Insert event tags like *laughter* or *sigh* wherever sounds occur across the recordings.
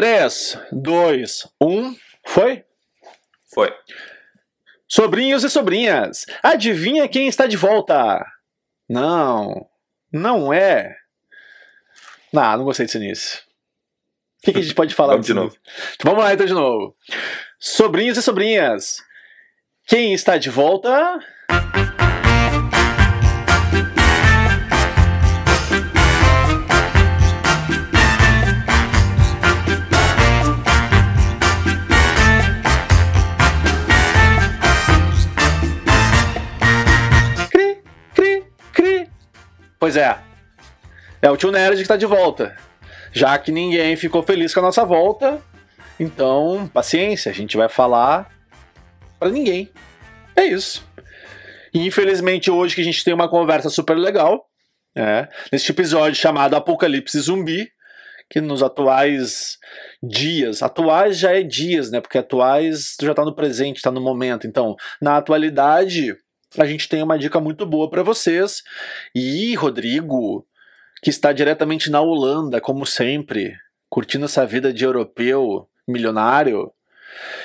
3, 2, 1. Foi? Foi. Sobrinhos e sobrinhas, adivinha quem está de volta? Não, não é. Não, não gostei desse início. O que, que a gente pode falar *laughs* Vamos de novo. início? Vamos lá então de novo. Sobrinhos e sobrinhas, quem está de volta? Pois é. É o tio Nerd que está de volta. Já que ninguém ficou feliz com a nossa volta, então, paciência, a gente vai falar para ninguém. É isso. E infelizmente hoje que a gente tem uma conversa super legal, né? Neste episódio chamado Apocalipse Zumbi, que nos atuais dias, atuais já é dias, né? Porque atuais já tá no presente, tá no momento. Então, na atualidade, a gente tem uma dica muito boa para vocês. E Rodrigo, que está diretamente na Holanda, como sempre, curtindo essa vida de europeu milionário,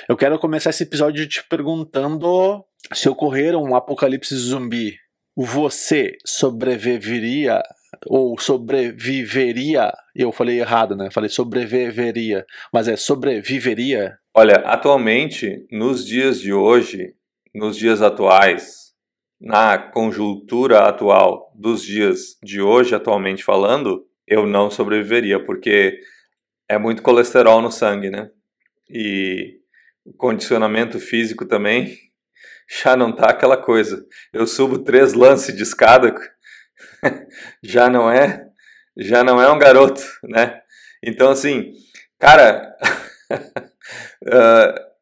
eu quero começar esse episódio te perguntando se ocorrer um apocalipse zumbi, você sobreviveria ou sobreviveria? Eu falei errado, né? Falei sobreviveria, mas é sobreviveria? Olha, atualmente, nos dias de hoje, nos dias atuais, na conjuntura atual dos dias de hoje, atualmente falando, eu não sobreviveria, porque é muito colesterol no sangue, né? E o condicionamento físico também *laughs* já não tá aquela coisa. Eu subo três lances de escada, *laughs* já não é, já não é um garoto, né? Então assim, cara, uh, *laughs*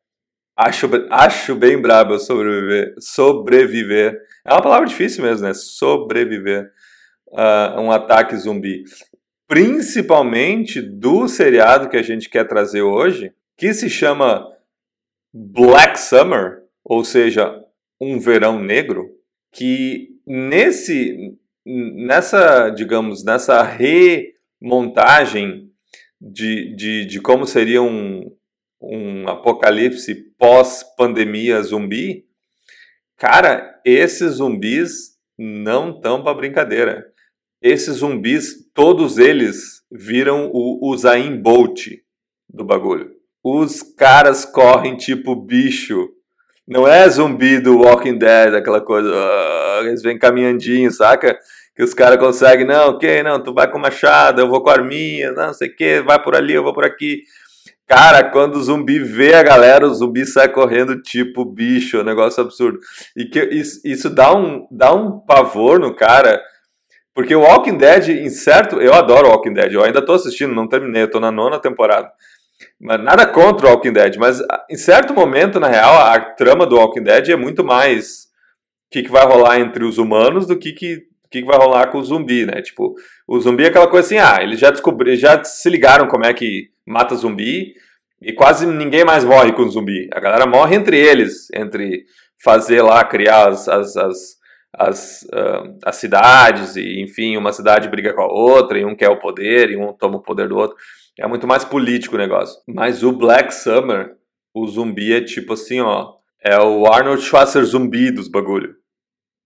acho, acho bem brabo sobreviver, sobreviver. É uma palavra difícil mesmo, né? Sobreviver a um ataque zumbi. Principalmente do seriado que a gente quer trazer hoje, que se chama Black Summer, ou seja, um verão negro, que nesse nessa, digamos, nessa remontagem de, de, de como seria um, um apocalipse pós-pandemia zumbi, cara, esses zumbis não estão para brincadeira. Esses zumbis, todos eles viram o Usain Bolt do bagulho. Os caras correm tipo bicho. Não é zumbi do Walking Dead, aquela coisa. Uh, eles vêm caminhandinho, saca? Que os caras conseguem, não, ok, não, tu vai com machado, eu vou com arminha, não sei o que, vai por ali, eu vou por aqui. Cara, quando o zumbi vê a galera, o zumbi sai correndo tipo bicho, um negócio absurdo. E que isso, isso dá, um, dá um pavor no cara, porque o Walking Dead, em certo. Eu adoro Walking Dead, eu ainda tô assistindo, não terminei, eu tô na nona temporada. Mas nada contra o Walking Dead, mas em certo momento, na real, a trama do Walking Dead é muito mais o que, que vai rolar entre os humanos do que, que, que, que vai rolar com o zumbi, né? Tipo, o zumbi é aquela coisa assim, ah, eles já descobriram, já se ligaram como é que mata zumbi e quase ninguém mais morre com zumbi. A galera morre entre eles, entre fazer lá, criar as, as, as, as, uh, as cidades, e enfim, uma cidade briga com a outra, e um quer o poder, e um toma o poder do outro. É muito mais político o negócio. Mas o Black Summer, o zumbi é tipo assim, ó. É o Arnold Schwarzenegger zumbi dos bagulho.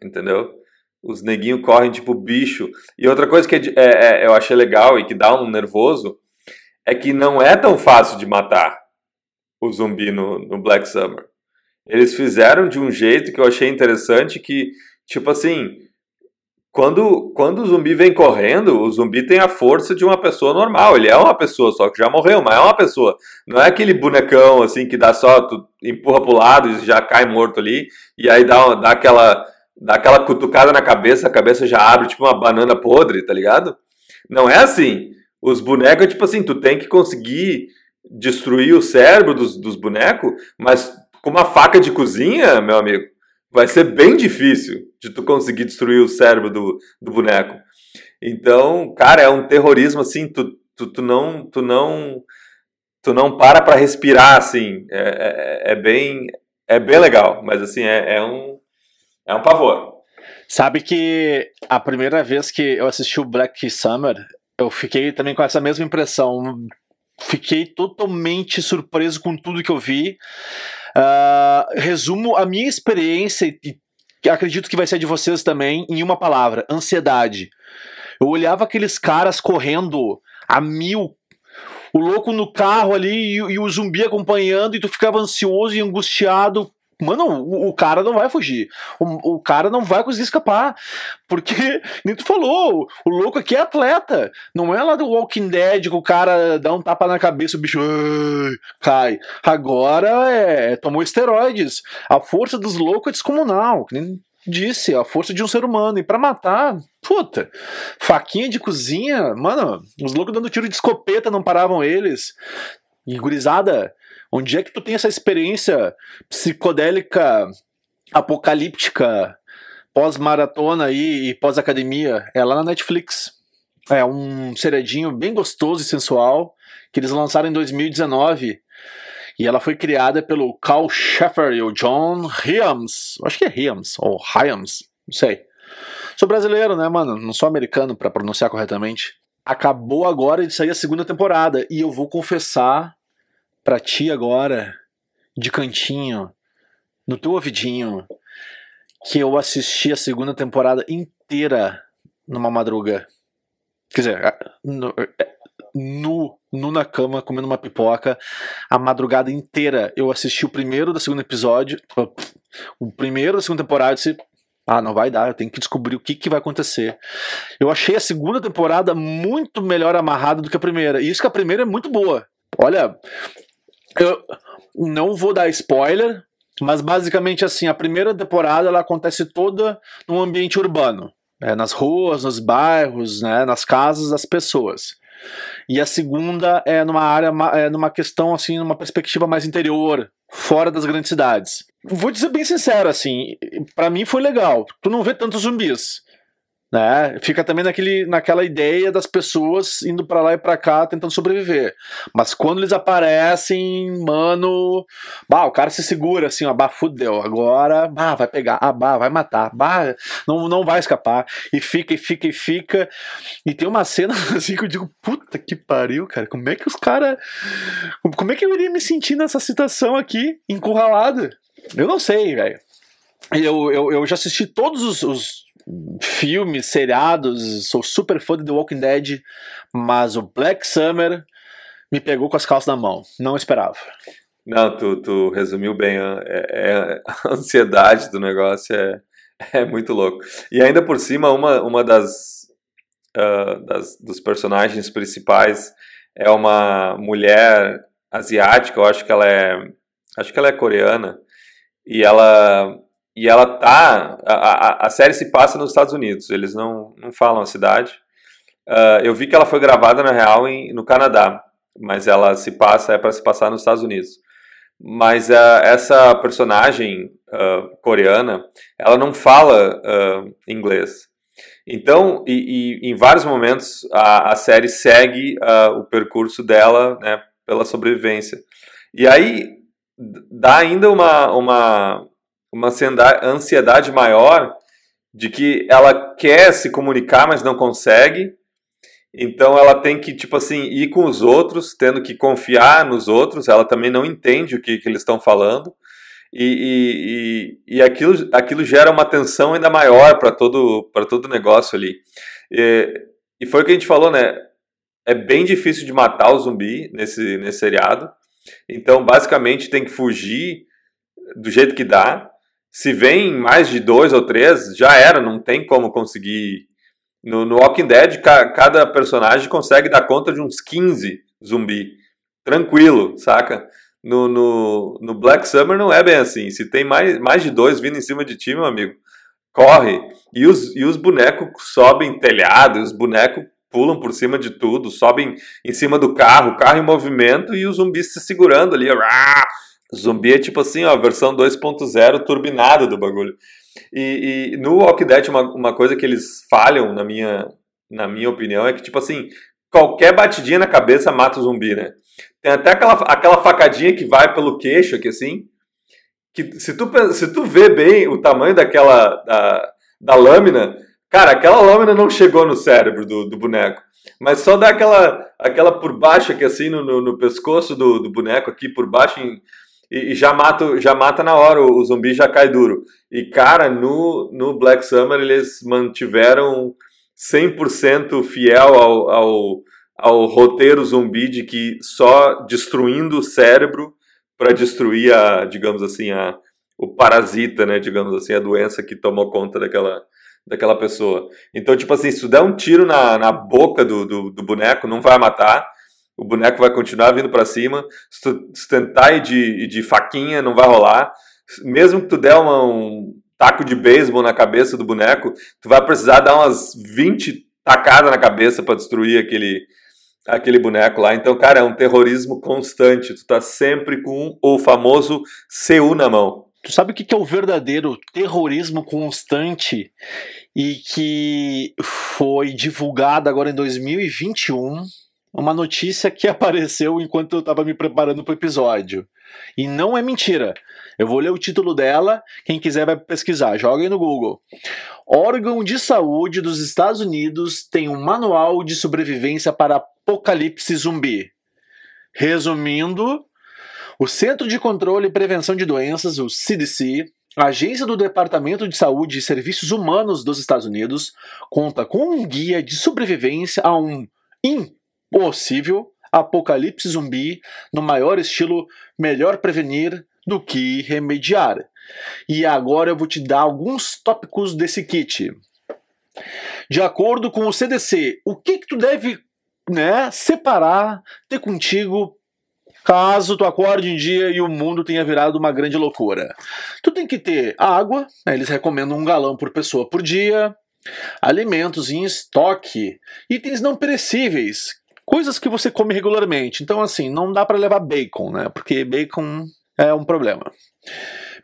Entendeu? Os neguinhos correm tipo bicho. E outra coisa que é, é, eu achei legal e que dá um nervoso é que não é tão fácil de matar o zumbi no, no Black Summer. Eles fizeram de um jeito que eu achei interessante que, tipo assim, quando, quando o zumbi vem correndo, o zumbi tem a força de uma pessoa normal. Ele é uma pessoa, só que já morreu, mas é uma pessoa. Não é aquele bonecão assim que dá só, tu empurra pro lado e já cai morto ali, e aí dá, dá, aquela, dá aquela cutucada na cabeça, a cabeça já abre tipo uma banana podre, tá ligado? Não é assim. Os bonecos é tipo assim, tu tem que conseguir destruir o cérebro dos, dos bonecos, mas com uma faca de cozinha, meu amigo, vai ser bem difícil de tu conseguir destruir o cérebro do, do boneco. Então, cara, é um terrorismo assim, tu, tu, tu não tu não tu não para para respirar assim, é, é, é, bem é bem legal, mas assim é, é um é um pavor. Sabe que a primeira vez que eu assisti o Black Summer, eu fiquei também com essa mesma impressão. fiquei totalmente surpreso com tudo que eu vi. Uh, resumo a minha experiência e acredito que vai ser de vocês também em uma palavra: ansiedade. Eu olhava aqueles caras correndo a mil, o louco no carro ali e, e o zumbi acompanhando, e tu ficava ansioso e angustiado Mano, o, o, cara não vai fugir. O, o, cara não vai conseguir escapar. Porque, *laughs* nem tu falou, o louco aqui é atleta. Não é lá do Walking Dead que o cara dá um tapa na cabeça o bicho cai. Agora é. Tomou esteroides. A força dos loucos é descomunal. Nem disse, a força de um ser humano. E para matar, puta, faquinha de cozinha, mano, os loucos dando tiro de escopeta não paravam eles. E gurizada, Onde é que tu tem essa experiência psicodélica, apocalíptica, pós-maratona e pós-academia? É lá na Netflix. É um seriadinho bem gostoso e sensual que eles lançaram em 2019. E ela foi criada pelo Carl Sheffer e o John Hyams. Acho que é Hyams, ou Hyams, não sei. Sou brasileiro, né, mano? Não sou americano para pronunciar corretamente. Acabou agora de sair a segunda temporada. E eu vou confessar para ti agora, de cantinho, no teu ouvidinho, que eu assisti a segunda temporada inteira numa madruga. Quer dizer, no, é, nu, nu na cama, comendo uma pipoca, a madrugada inteira. Eu assisti o primeiro da segundo episódio, o primeiro da segunda temporada, disse, ah, não vai dar, eu tenho que descobrir o que, que vai acontecer. Eu achei a segunda temporada muito melhor amarrada do que a primeira. E isso que a primeira é muito boa. Olha, eu não vou dar spoiler, mas basicamente assim, a primeira temporada ela acontece toda num ambiente urbano, né, nas ruas, nos bairros, né, nas casas das pessoas. E a segunda é numa área, é numa questão assim, numa perspectiva mais interior, fora das grandes cidades. Vou dizer bem sincero assim, para mim foi legal. Tu não vê tantos zumbis. Né? Fica também naquele, naquela ideia das pessoas indo para lá e para cá tentando sobreviver. Mas quando eles aparecem, mano, bah, o cara se segura assim, ó, bah, fudeu, agora, bah, vai pegar, ah, bah, vai matar, bah, não, não vai escapar. E fica, e fica, e fica. E tem uma cena *laughs* assim que eu digo, puta que pariu, cara, como é que os caras. Como é que eu iria me sentir nessa situação aqui, encurralado? Eu não sei, velho. Eu, eu, eu já assisti todos os, os filmes, seriados, sou super fã de The Walking Dead, mas o Black Summer me pegou com as calças na mão. Não esperava. Não, tu, tu resumiu bem. É, é, a ansiedade do negócio é, é muito louco. E ainda por cima, uma, uma das, uh, das dos personagens principais é uma mulher asiática, eu acho que ela é acho que ela é coreana e ela e ela tá. A, a, a, série se passa nos Estados Unidos, eles não, não falam a cidade. Uh, eu vi que ela foi gravada, na real, em, no Canadá, mas ela se passa, é para se passar nos Estados Unidos. Mas uh, essa personagem uh, coreana, ela não fala inglês. Então, e, e, em vários momentos, a, a série segue o percurso dela né, pela sobrevivência. E aí dá ainda uma, uma uma ansiedade maior de que ela quer se comunicar, mas não consegue. Então ela tem que, tipo assim, ir com os outros, tendo que confiar nos outros. Ela também não entende o que, que eles estão falando. E, e, e, aquilo, aquilo gera uma tensão ainda maior para todo para todo o negócio ali. E, e foi o que a gente falou, né? É bem difícil de matar o zumbi nesse, nesse seriado. Então, basicamente, tem que fugir do jeito que dá. Se vem mais de dois ou três, já era, não tem como conseguir. No, no Walking Dead, ca, cada personagem consegue dar conta de uns 15 zumbi. Tranquilo, saca? No, no, no Black Summer não é bem assim. Se tem mais, mais de dois vindo em cima de ti, meu amigo, corre. E os, e os bonecos sobem telhado, os bonecos pulam por cima de tudo, sobem em cima do carro, o carro em movimento e os zumbis se segurando ali. Zumbi é tipo assim, ó, versão 2.0 turbinada do bagulho. E, e, no Walking Dead, uma, uma coisa que eles falham, na minha, na minha opinião, é que, tipo assim, qualquer batidinha na cabeça mata o zumbi, né? Tem até aquela, aquela facadinha que vai pelo queixo aqui, assim, que se tu, se tu vê bem o tamanho daquela, da, da lâmina, cara, aquela lâmina não chegou no cérebro do, do boneco. Mas só dá aquela, aquela por baixo aqui, assim, no, no, no pescoço do, do, boneco aqui, por baixo, em, e, e, já, mata, já mata na hora, o, o, zumbi já cai duro. E, cara, no, no Black Summer eles mantiveram 100% fiel ao, ao, ao roteiro zumbi de que só destruindo o cérebro para destruir a, digamos assim, a, o parasita, né, digamos assim, a doença que tomou conta daquela, daquela pessoa. Então, tipo assim, se tu der um tiro na, na boca do, do, do boneco, não vai matar, o boneco vai continuar vindo para cima. Se tu se tentar ir de, de faquinha, não vai rolar. Mesmo que tu der uma, um taco de beisebol na cabeça do boneco, tu vai precisar dar umas 20 tacadas na cabeça para destruir aquele, aquele boneco lá. Então, cara, é um terrorismo constante. Tu tá sempre com o famoso CU na mão. Tu sabe o que é o verdadeiro terrorismo constante e que foi divulgado agora em 2021? Uma notícia que *laughs* apareceu enquanto eu estava me preparando para o episódio. E não é mentira. Eu vou ler o título dela, quem quiser vai pesquisar, joga aí no Google. Órgão de Saúde dos Estados Unidos tem um manual de sobrevivência para apocalipse zumbi. Resumindo, o Centro de Controle e Prevenção de Doenças, o CDC, agência do Departamento de Saúde e Serviços Humanos dos Estados Unidos, conta com um guia de sobrevivência a um impossível apocalipse zumbi no maior estilo melhor prevenir do que remediar. E agora eu vou te dar alguns tópicos desse kit. De acordo com o CDC, o que, que tu deve né, separar, ter contigo caso tu acorde um dia e o mundo tenha virado uma grande loucura. Tu tem que ter água, né, eles recomendam um galão por pessoa por dia, alimentos em estoque, itens não perecíveis, coisas que você come regularmente. Então, assim, não dá para levar bacon, né? Porque bacon é um problema.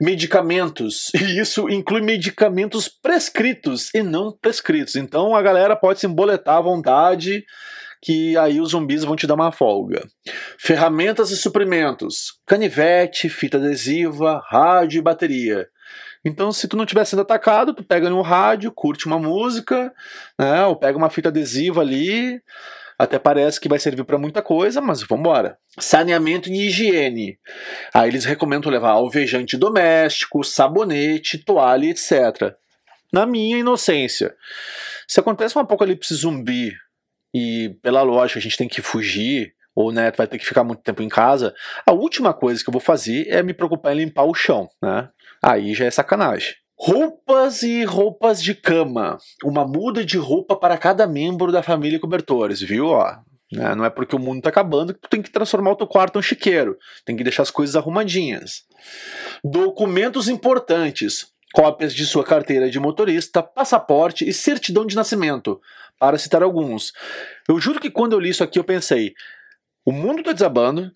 Medicamentos, *laughs* e isso inclui medicamentos prescritos e não prescritos. Então a galera pode se emboletar à vontade que aí os zumbis vão te dar uma folga. Ferramentas e suprimentos: canivete, fita adesiva, rádio e bateria. Então, se tu não estiver sendo atacado, tu pega no rádio, curte uma música, né, ou pega uma fita adesiva ali, até parece que vai servir para muita coisa, mas vamos embora. Saneamento e higiene. Aí eles recomendam levar alvejante doméstico, sabonete, toalha, etc. Na minha inocência, se acontece um apocalipse zumbi e pela lógica a gente tem que fugir, ou né, vai ter que ficar muito tempo em casa, a última coisa que eu vou fazer é me preocupar em limpar o chão, né? Aí já é sacanagem. Roupas e roupas de cama. Uma muda de roupa para cada membro da família cobertores, viu? Ó, né? Não é porque o mundo está acabando que tu tem que transformar o teu quarto em um chiqueiro. Tem que deixar as coisas arrumadinhas. Documentos importantes. Cópias de sua carteira de motorista, passaporte e certidão de nascimento para citar alguns. Eu juro que quando eu li isso aqui eu pensei: o mundo tá desabando,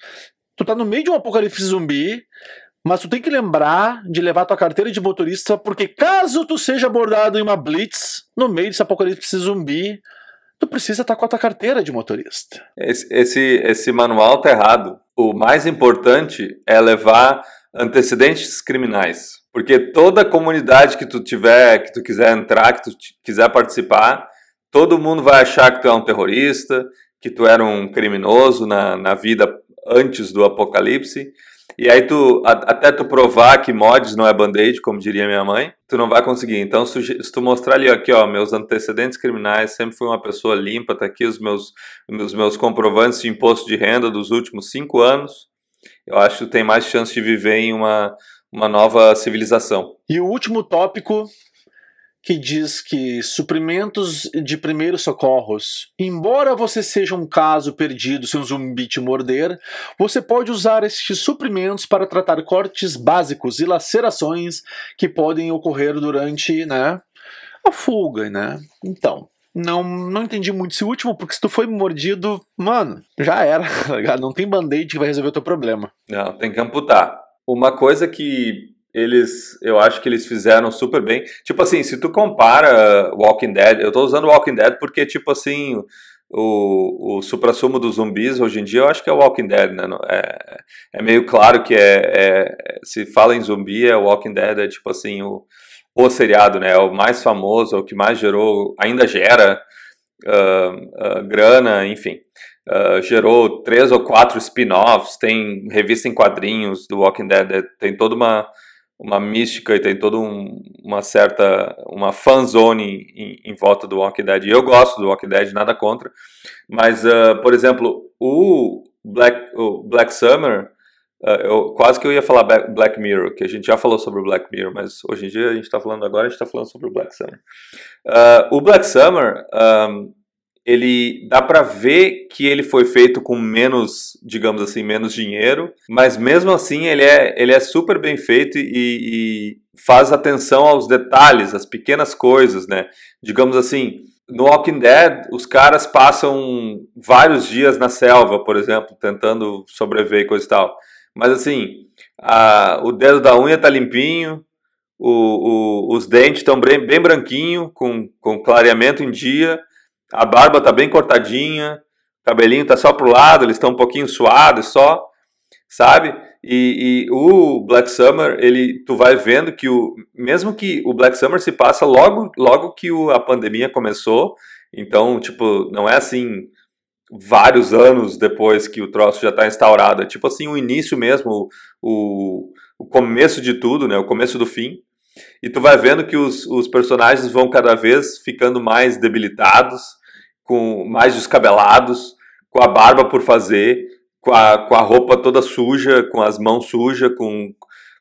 tu tá no meio de um apocalipse zumbi, mas tu tem que lembrar de levar tua carteira de motorista, porque caso tu seja abordado em uma blitz no meio desse apocalipse zumbi, tu precisa estar tá com a tua carteira de motorista. Esse, esse, esse manual tá errado. O mais importante é levar antecedentes criminais. Porque toda comunidade que tu tiver, que tu quiser entrar, que tu quiser participar, todo mundo vai achar que tu é um terrorista, que tu era um criminoso na, na vida antes do apocalipse. E aí tu, a, até tu provar que mods não é band-aid, como diria minha mãe, tu não vai conseguir. Então se, tu mostrar ali, aqui ó, meus antecedentes criminais, sempre fui uma pessoa limpa, tá aqui os meus, os meus comprovantes de imposto de renda dos últimos cinco anos, eu acho que tu tem mais chance de viver em uma, uma nova civilização. E o último tópico que diz que suprimentos de primeiros socorros. Embora você seja um caso perdido se um zumbi te morder, você pode usar estes suprimentos para tratar cortes básicos e lacerações que podem ocorrer durante, né, a fuga, né? Então, não, não entendi muito esse último, porque se tu foi mordido, mano, já era, *laughs* tá Não tem band-aid que vai resolver o teu problema. Não, tem que amputar. Uma coisa que eles, eu acho que eles fizeram super bem. Tipo assim, se tu compara Walking Dead, eu tô usando Walking Dead porque, tipo assim, o, o supra-sumo dos zumbis hoje em dia eu acho que é Walking Dead, né? É, é meio claro que é, é, se fala em zumbi, é Walking Dead, é tipo assim, o, o seriado, né? É o mais famoso, é o que mais gerou, ainda gera uh, uh, grana, enfim. Uh, gerou três ou quatro spin-offs, tem revista em quadrinhos do Walking Dead, é, tem toda uma, uma mística e tem toda um, uma certa uma fanzone em, em, volta do Walking Dead. Eu gosto do Walking Dead, nada contra. Mas, uh, por exemplo, o Black, o Black Summer, uh, eu, quase que eu ia falar Black Mirror, que a gente já falou sobre o Black Mirror, mas hoje em dia a gente está falando agora, a gente está falando sobre o Black Summer. o Black Summer, um, ele dá para ver que ele foi feito com menos, digamos assim, menos dinheiro, mas mesmo assim ele é, ele é super bem feito e, e faz atenção aos detalhes, às pequenas coisas, né? Digamos assim, no Walking Dead, os caras passam vários dias na selva, por exemplo, tentando sobreviver e coisa e tal. Mas assim, a, o dedo da unha tá limpinho, o, o, os dentes estão bem, bem branquinho, com, com clareamento em dia, a barba tá bem cortadinha, o cabelinho tá só pro lado, eles estão um pouquinho suados só, sabe? E, e, o Black Summer, ele, tu vai vendo que o, mesmo que o Black Summer se passa logo, logo que o, a pandemia começou, então, tipo, não é assim vários anos depois que o troço já está instaurado, é tipo assim o início mesmo, o, o começo de tudo, né? O começo do fim. E tu vai vendo que os, os personagens vão cada vez ficando mais debilitados, com mais descabelados, com a barba por fazer, com a, com a roupa toda suja, com as mãos sujas, com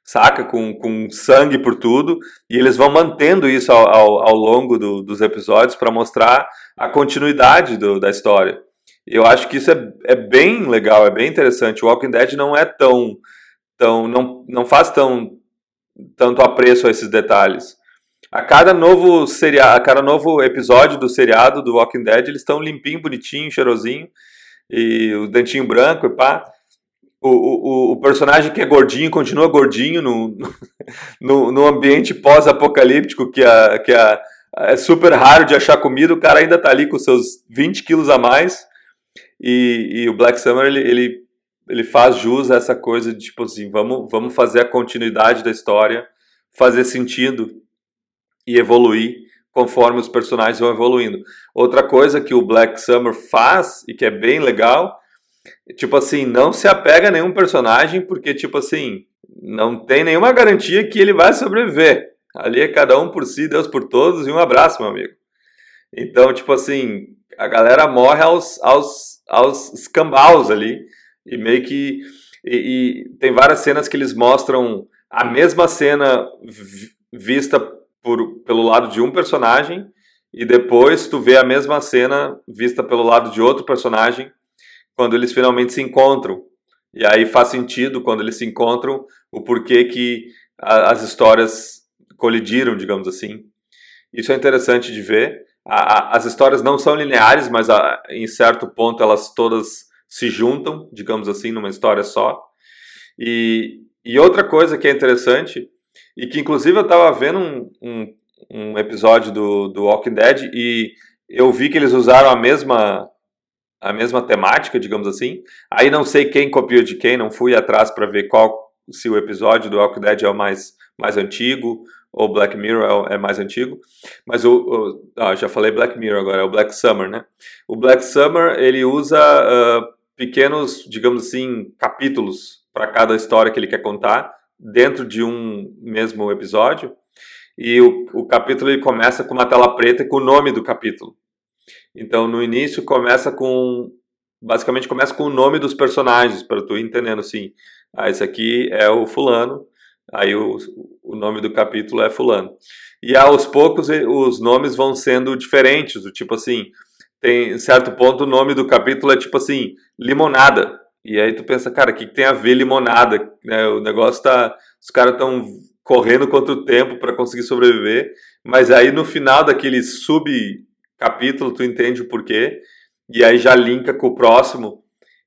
saca, com, com sangue por tudo, e eles vão mantendo isso ao, ao, ao longo do, dos episódios para mostrar a continuidade do, da história. Eu acho que isso é, é bem legal, é bem interessante. O Walking Dead não é tão, tão não, não faz tão tanto apreço a esses detalhes. A cada novo seriado, a cada novo episódio do seriado do Walking Dead, eles estão limpinho, bonitinho, cheirosinho, e o dentinho branco e pá. O, o, o personagem que é gordinho continua gordinho no, no, no ambiente pós-apocalíptico, que, a, que a, é super raro de achar comida, o cara ainda tá ali com seus 20 quilos a mais. E, e o Black Summer, ele, ele ele faz jus a essa coisa de tipo assim, vamos, vamos fazer a continuidade da história fazer sentido e evoluir conforme os personagens vão evoluindo. Outra coisa que o Black Summer faz e que é bem legal, tipo assim, não se apega a nenhum personagem porque tipo assim, não tem nenhuma garantia que ele vai sobreviver. Ali é cada um por si, Deus por todos e um abraço, meu amigo. Então, tipo assim, a galera morre aos, aos, aos escambaus ali e meio que. E, e, tem várias cenas que eles mostram a mesma cena vista por, pelo lado de um personagem, e depois tu vê a mesma cena vista pelo lado de outro personagem quando eles finalmente se encontram. E aí faz sentido quando eles se encontram o porquê que a, as histórias colidiram, digamos assim. Isso é interessante de ver. A, a, as histórias não são lineares, mas em certo ponto elas todas se juntam, digamos assim, numa história só. E, e outra coisa que é interessante, e que inclusive eu estava vendo um, um, um, episódio do, do Walking Dead e eu vi que eles usaram a mesma a mesma temática, digamos assim. Aí não sei quem copiou de quem, não fui atrás para ver qual se o episódio do Walking Dead é o mais mais antigo ou Black Mirror é, é mais antigo, mas o, o ah, já falei Black Mirror agora, é o Black Summer, né? O Black Summer ele usa uh, pequenos, digamos assim, capítulos para cada história que ele quer contar dentro de um mesmo episódio. E o, o capítulo ele começa com uma tela preta com o nome do capítulo. Então, no início começa com basicamente começa com o nome dos personagens para tu ir entendendo assim, ah, esse aqui é o fulano, aí o, o nome do capítulo é fulano. E aos poucos os nomes vão sendo diferentes, do tipo assim, tem certo ponto o nome do capítulo é tipo assim, limonada. E aí tu pensa, cara, o que, que tem a ver limonada? Né, o negócio tá. Os caras estão correndo contra o tempo para conseguir sobreviver. Mas aí no final daquele subcapítulo tu entende o porquê. E aí já linka com o próximo.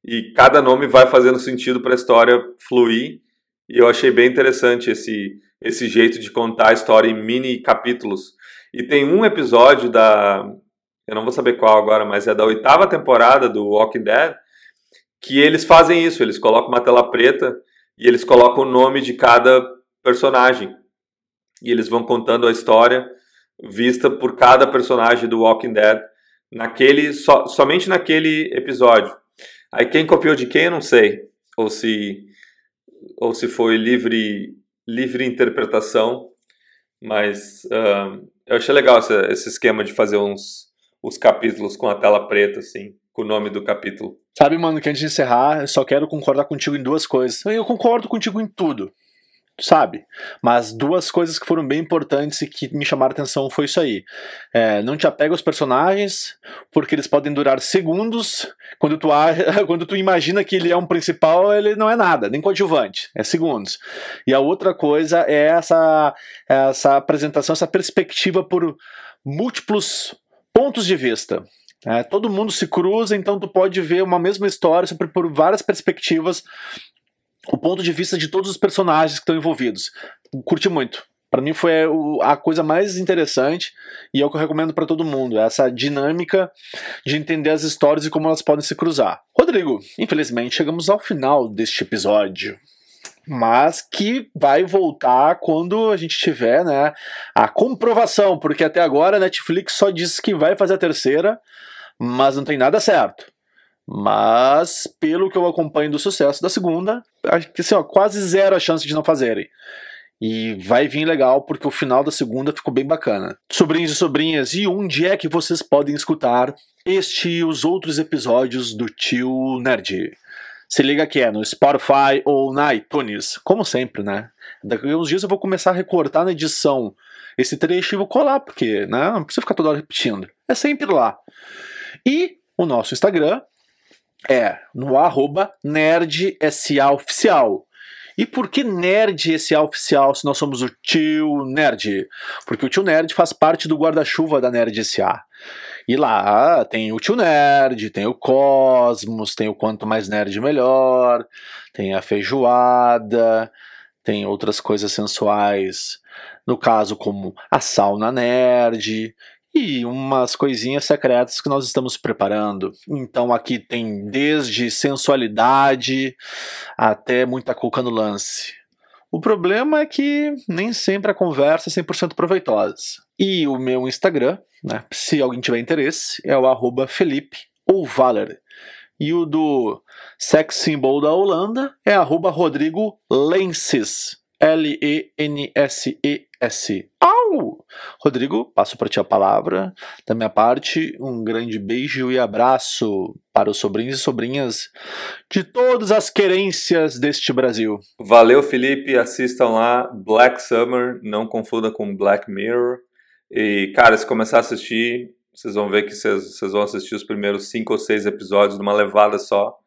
E cada nome vai fazendo sentido para a história fluir. E eu achei bem interessante esse, esse jeito de contar a história em mini capítulos. E tem um episódio da, eu não vou saber qual agora, mas é da oitava temporada do Walking Dead, que eles fazem isso, eles colocam uma tela preta e eles colocam o nome de cada personagem. E eles vão contando a história vista por cada personagem do Walking Dead naquele so, somente naquele episódio. Aí quem copiou de quem eu não sei, ou se ou se foi livre livre interpretação, mas uh, eu achei legal esse, esse esquema de fazer uns os capítulos com a tela preta assim, com o nome do capítulo. Sabe, mano, que antes de encerrar, eu só quero concordar contigo em duas coisas. Eu concordo contigo em tudo sabe? Mas duas coisas que foram bem importantes e que me chamaram atenção foi isso aí. É, não te apega aos personagens, porque eles podem durar segundos. Quando tu, *laughs* quando tu imagina que ele é um principal, ele não é nada, nem coadjuvante, é segundos. E a outra coisa é essa, essa apresentação, essa perspectiva por múltiplos pontos de vista. É, todo mundo se cruza, então tu pode ver uma mesma história por várias perspectivas o ponto de vista de todos os personagens que estão envolvidos. Curti muito. Para mim foi a coisa mais interessante e é o que eu recomendo para todo mundo, essa dinâmica de entender as histórias e como elas podem se cruzar. Rodrigo, infelizmente chegamos ao final deste episódio, mas que vai voltar quando a gente tiver, né, a comprovação, porque até agora a Netflix só disse que vai fazer a terceira, mas não tem nada certo. Mas, pelo que eu acompanho do sucesso da segunda, acho que assim, ó, quase zero a chance de não fazerem. E vai vir legal porque o final da segunda ficou bem bacana. Sobrinhos e sobrinhas, e onde é que vocês podem escutar este e os outros episódios do Tio Nerd? Se liga que é no Spotify ou na iTunes, como sempre, né? Daqui a uns dias eu vou começar a recortar na edição esse trecho e vou colar, porque né, não precisa ficar toda hora repetindo. É sempre lá. E o nosso Instagram, é, no arroba nerdsaoficial. E por que Nerd Oficial se nós somos o Tio Nerd? Porque o Tio Nerd faz parte do guarda-chuva da Nerd SA. E lá tem o Tio Nerd, tem o Cosmos, tem o Quanto Mais Nerd Melhor, tem a Feijoada, tem outras coisas sensuais, no caso como a Sauna Nerd, e umas coisinhas secretas que nós estamos preparando. Então aqui tem desde sensualidade até muita coca no lance. O problema é que nem sempre a conversa é 100% proveitosa. E o meu Instagram, né, se alguém tiver interesse, é o arroba Felipe ou Valer. E o do sex symbol da Holanda é arroba Rodrigo Lenses. L-E-N-S-E-S. Rodrigo, passo para ti a palavra. Da minha parte, um grande beijo e abraço para os sobrinhos e sobrinhas de todas as querências deste Brasil. Valeu, Felipe. Assistam lá Black Summer, não confunda com Black Mirror. E, cara, se começar a assistir, vocês vão ver que vocês, vocês vão assistir os primeiros cinco ou seis episódios numa levada só. *laughs*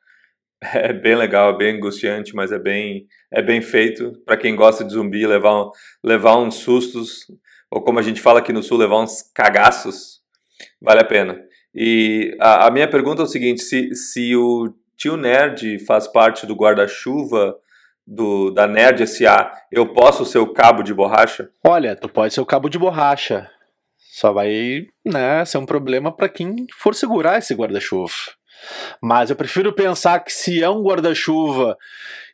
É bem legal, é bem angustiante, mas é bem, é bem feito. Para quem gosta de zumbi, levar, levar uns sustos, ou como a gente fala aqui no sul, levar uns cagaços, vale a pena. E a, a minha pergunta é o seguinte: se, se o tio Nerd faz parte do guarda-chuva da Nerd SA, eu posso ser o cabo de borracha? Olha, tu pode ser o cabo de borracha. Só vai né, ser um problema para quem for segurar esse guarda-chuva. Mas eu prefiro pensar que se é um guarda-chuva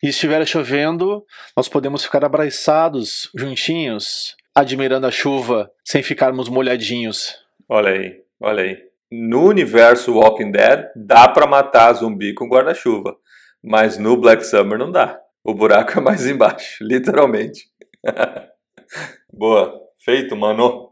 e estiver chovendo, nós podemos ficar abraçados, juntinhos, admirando a chuva, sem ficarmos molhadinhos. Olha aí, olha aí. No universo Walking Dead, dá para matar zumbi com guarda-chuva, mas no Black Summer não dá. O buraco é mais *laughs* embaixo, literalmente. *laughs* Boa, feito, mano.